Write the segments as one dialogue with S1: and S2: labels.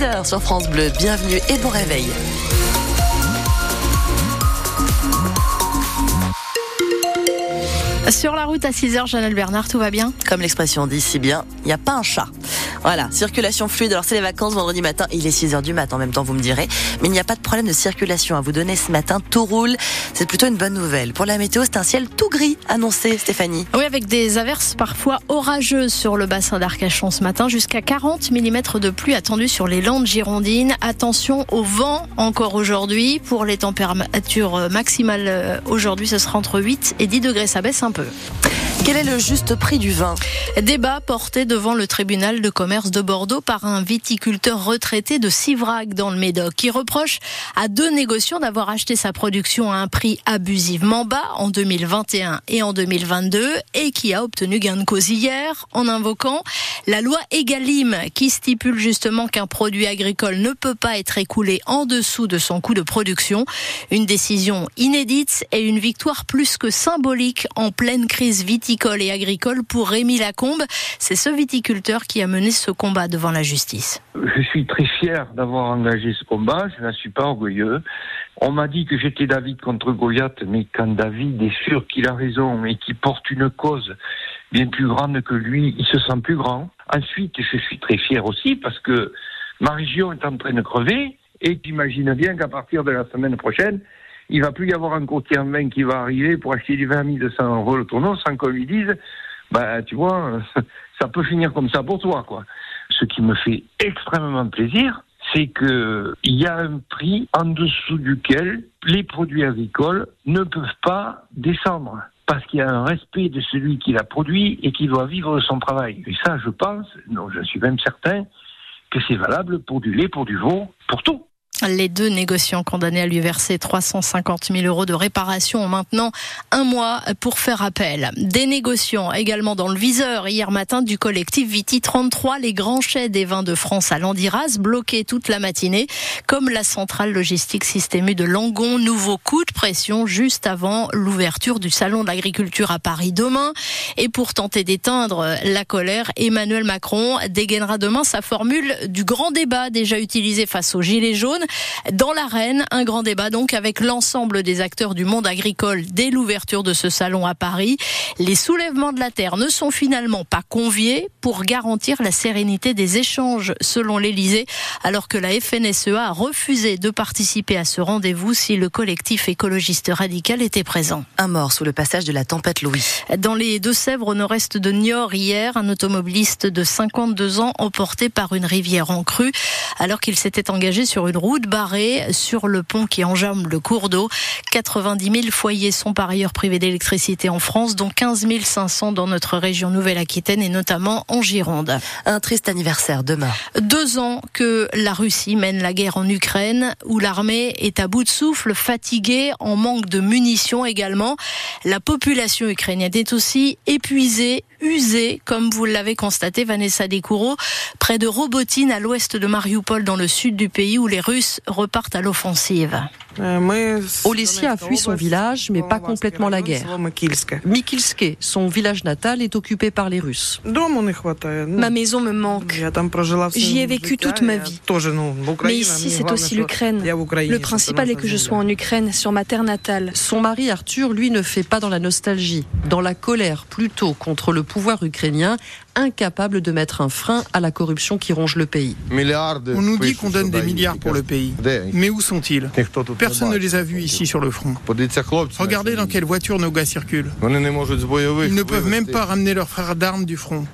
S1: 6h sur France Bleu. Bienvenue et bon réveil.
S2: Sur la route à 6h, Janelle Bernard, tout va bien?
S1: Comme l'expression dit si bien, il n'y a pas un chat. Voilà, circulation fluide. Alors c'est les vacances vendredi matin, il est 6h du matin en même temps, vous me direz. Mais il n'y a pas de problème de circulation à vous donner ce matin. Tout roule. C'est plutôt une bonne nouvelle. Pour la météo, c'est un ciel tout gris annoncé, Stéphanie.
S2: Oui, avec des averses parfois orageuses sur le bassin d'Arcachon ce matin. Jusqu'à 40 mm de pluie attendue sur les Landes girondines. Attention au vent encore aujourd'hui. Pour les températures maximales euh, aujourd'hui, ce sera entre 8 et 10 degrés. Ça baisse un peu.
S1: Quel est le juste prix du vin
S2: Débat porté devant le tribunal de commerce de Bordeaux par un viticulteur retraité de Sivrac dans le Médoc qui reproche à deux négociants d'avoir acheté sa production à un prix abusivement bas en 2021 et en 2022 et qui a obtenu gain de cause hier en invoquant la loi Egalim qui stipule justement qu'un produit agricole ne peut pas être écoulé en dessous de son coût de production. Une décision inédite et une victoire plus que symbolique en pleine crise viticole viticole et agricole pour Rémi Lacombe. C'est ce viticulteur qui a mené ce combat devant la justice.
S3: Je suis très fier d'avoir engagé ce combat, je n'en suis pas orgueilleux. On m'a dit que j'étais David contre Goliath, mais quand David est sûr qu'il a raison et qu'il porte une cause bien plus grande que lui, il se sent plus grand. Ensuite, je suis très fier aussi parce que ma région est en train de crever et j'imagine bien qu'à partir de la semaine prochaine, il va plus y avoir un courtier en vin qui va arriver pour acheter du vin à 1200 euros le tournoi sans qu'on lui dise, bah, tu vois, ça peut finir comme ça pour toi, quoi. Ce qui me fait extrêmement plaisir, c'est que il y a un prix en dessous duquel les produits agricoles ne peuvent pas descendre parce qu'il y a un respect de celui qui l'a produit et qui doit vivre son travail. Et ça, je pense, non, je suis même certain que c'est valable pour du lait, pour du veau, pour tout.
S2: Les deux négociants condamnés à lui verser 350 000 euros de réparation ont maintenant un mois pour faire appel. Des négociants également dans le viseur hier matin du collectif Viti 33, les grands chais des vins de France à Landiras, bloqués toute la matinée, comme la centrale logistique systémue de Langon. Nouveau coup de pression juste avant l'ouverture du salon de l'agriculture à Paris demain. Et pour tenter d'éteindre la colère, Emmanuel Macron dégainera demain sa formule du grand débat déjà utilisé face aux gilets jaunes. Dans l'arène, un grand débat donc avec l'ensemble des acteurs du monde agricole dès l'ouverture de ce salon à Paris. Les soulèvements de la terre ne sont finalement pas conviés pour garantir la sérénité des échanges selon l'Elysée, alors que la FNSEA a refusé de participer à ce rendez-vous si le collectif écologiste radical était présent.
S1: Un mort sous le passage de la tempête Louis.
S2: Dans les Deux-Sèvres, au nord-est de Niort, hier, un automobiliste de 52 ans emporté par une rivière en crue, alors qu'il s'était engagé sur une route barrée sur le pont qui enjambe le cours d'eau. 90 000 foyers sont par ailleurs privés d'électricité en France, dont 15 500 dans notre région Nouvelle-Aquitaine et notamment en Gironde.
S1: Un triste anniversaire demain.
S2: Deux ans que la Russie mène la guerre en Ukraine, où l'armée est à bout de souffle, fatiguée, en manque de munitions également. La population ukrainienne est aussi épuisée, usée, comme vous l'avez constaté, Vanessa Descoureaux, près de Robotine, à l'ouest de Mariupol, dans le sud du pays, où les Russes repartent à l'offensive.
S4: Olesia a fui son village, mais pas complètement la guerre. Mikilske, son village natal, est occupé par les Russes.
S5: Ma maison me manque. J'y ai vécu toute ma vie. Mais ici, c'est aussi l'Ukraine. Le principal est que je sois en Ukraine, sur ma terre natale.
S4: Son mari Arthur, lui, ne fait pas dans la nostalgie, dans la colère plutôt contre le pouvoir ukrainien, incapable de mettre un frein à la corruption qui ronge le pays.
S6: On nous dit qu'on donne des milliards pour le pays. Mais où sont-ils Personne ne les a vus ici sur le front. Regardez dans quelle voiture nos gars circulent. Ils ne peuvent même pas ramener leurs frères d'armes du front.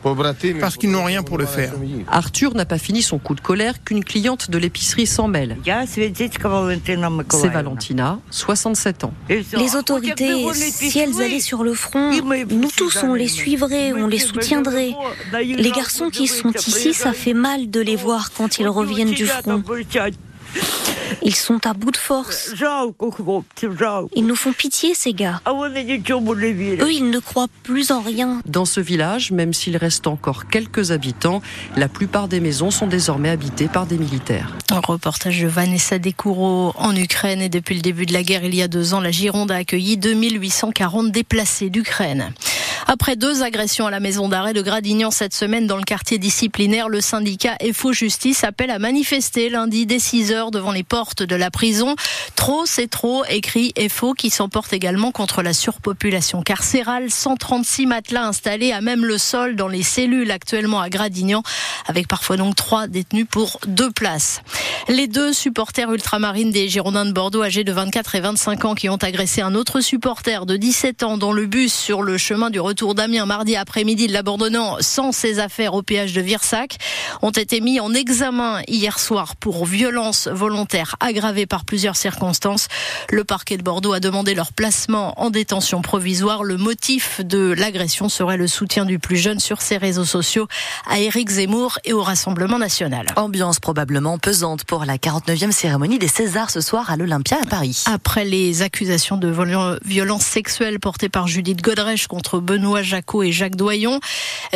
S6: Parce qu'ils n'ont rien pour le faire.
S4: Arthur n'a pas fini son coup de colère qu'une cliente de l'épicerie s'en mêle. C'est Valentina, 67 ans.
S7: Les autorités, si elles allaient sur le front, nous tous on les suivrait, on les soutiendrait. Les garçons qui sont ici, ça fait mal de les voir quand ils reviennent du front. Ils sont à bout de force. Ils nous font pitié, ces gars. Eux, ils ne croient plus en rien.
S4: Dans ce village, même s'il reste encore quelques habitants, la plupart des maisons sont désormais habitées par des militaires.
S2: Un reportage de Vanessa Descoureaux en Ukraine. Et depuis le début de la guerre, il y a deux ans, la Gironde a accueilli 2840 déplacés d'Ukraine. Après deux agressions à la maison d'arrêt de Gradignan cette semaine dans le quartier disciplinaire, le syndicat FO Justice appelle à manifester lundi dès 6 heures devant les portes de la prison. Trop, c'est trop, écrit FO qui s'emporte également contre la surpopulation carcérale. 136 matelas installés à même le sol dans les cellules actuellement à Gradignan, avec parfois donc trois détenus pour deux places. Les deux supporters ultramarines des Girondins de Bordeaux, âgés de 24 et 25 ans, qui ont agressé un autre supporter de 17 ans dans le bus sur le chemin du retour d'Amiens mardi après-midi, de l'abandonnant sans ses affaires au péage de Virsac, ont été mis en examen hier soir pour violence volontaire aggravée par plusieurs circonstances. Le parquet de Bordeaux a demandé leur placement en détention provisoire. Le motif de l'agression serait le soutien du plus jeune sur ses réseaux sociaux à Éric Zemmour et au Rassemblement national.
S1: Ambiance probablement pesante pour la 49e cérémonie des Césars ce soir à l'Olympia à Paris.
S2: Après les accusations de violence sexuelle portées par Judith Godrèche contre Benoît Jacot et Jacques Doyon,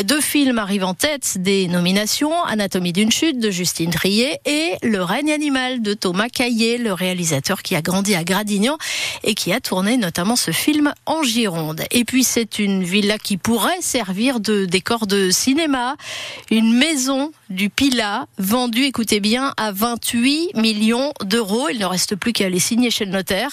S2: deux films arrivent en tête des nominations Anatomie d'une chute de Justine Trier et Le règne animal de Thomas Caillé, le réalisateur qui a grandi à Gradignan et qui a tourné notamment ce film en Gironde. Et puis c'est une villa qui pourrait servir de décor de cinéma, une maison du Pila vendue, écoutez bien, à 28 millions d'euros. Il ne reste plus qu'à les signer chez le notaire.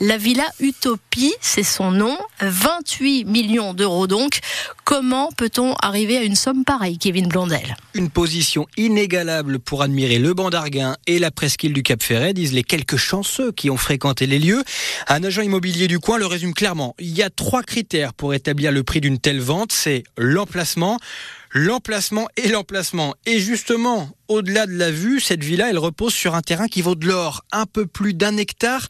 S2: La Villa Utopie, c'est son nom. 28 millions d'euros donc. Comment peut-on arriver à une somme pareille, Kevin Blondel?
S8: Une position inégalable pour admirer le banc d'Arguin et la presqu'île du Cap Ferret, disent les quelques chanceux qui ont fréquenté les lieux. Un agent immobilier du coin le résume clairement. Il y a trois critères pour établir le prix d'une telle vente. C'est l'emplacement, l'emplacement et l'emplacement. Et justement, au-delà de la vue, cette villa, elle repose sur un terrain qui vaut de l'or, un peu plus d'un hectare,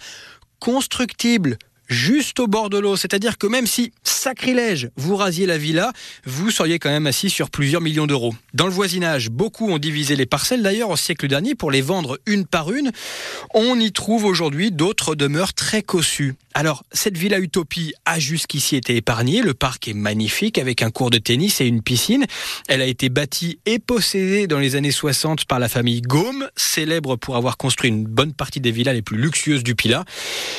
S8: constructible, juste au bord de l'eau. C'est-à-dire que même si, sacrilège, vous rasiez la villa, vous seriez quand même assis sur plusieurs millions d'euros. Dans le voisinage, beaucoup ont divisé les parcelles d'ailleurs au siècle dernier pour les vendre une par une. On y trouve aujourd'hui d'autres demeures très cossues. Alors, cette villa Utopie a jusqu'ici été épargnée. Le parc est magnifique avec un cours de tennis et une piscine. Elle a été bâtie et possédée dans les années 60 par la famille Gaume, célèbre pour avoir construit une bonne partie des villas les plus luxueuses du Pilat.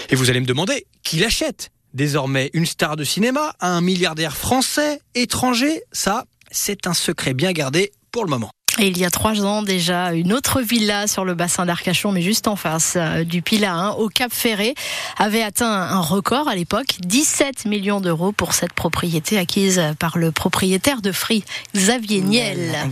S8: Et vous allez me demander, qui l'achète? Désormais une star de cinéma, un milliardaire français, étranger, ça, c'est un secret bien gardé pour le moment.
S2: Et il y a trois ans déjà, une autre villa sur le bassin d'Arcachon, mais juste en face euh, du Pilat, hein, au Cap Ferré, avait atteint un record à l'époque, 17 millions d'euros pour cette propriété acquise par le propriétaire de Free, Xavier Niel.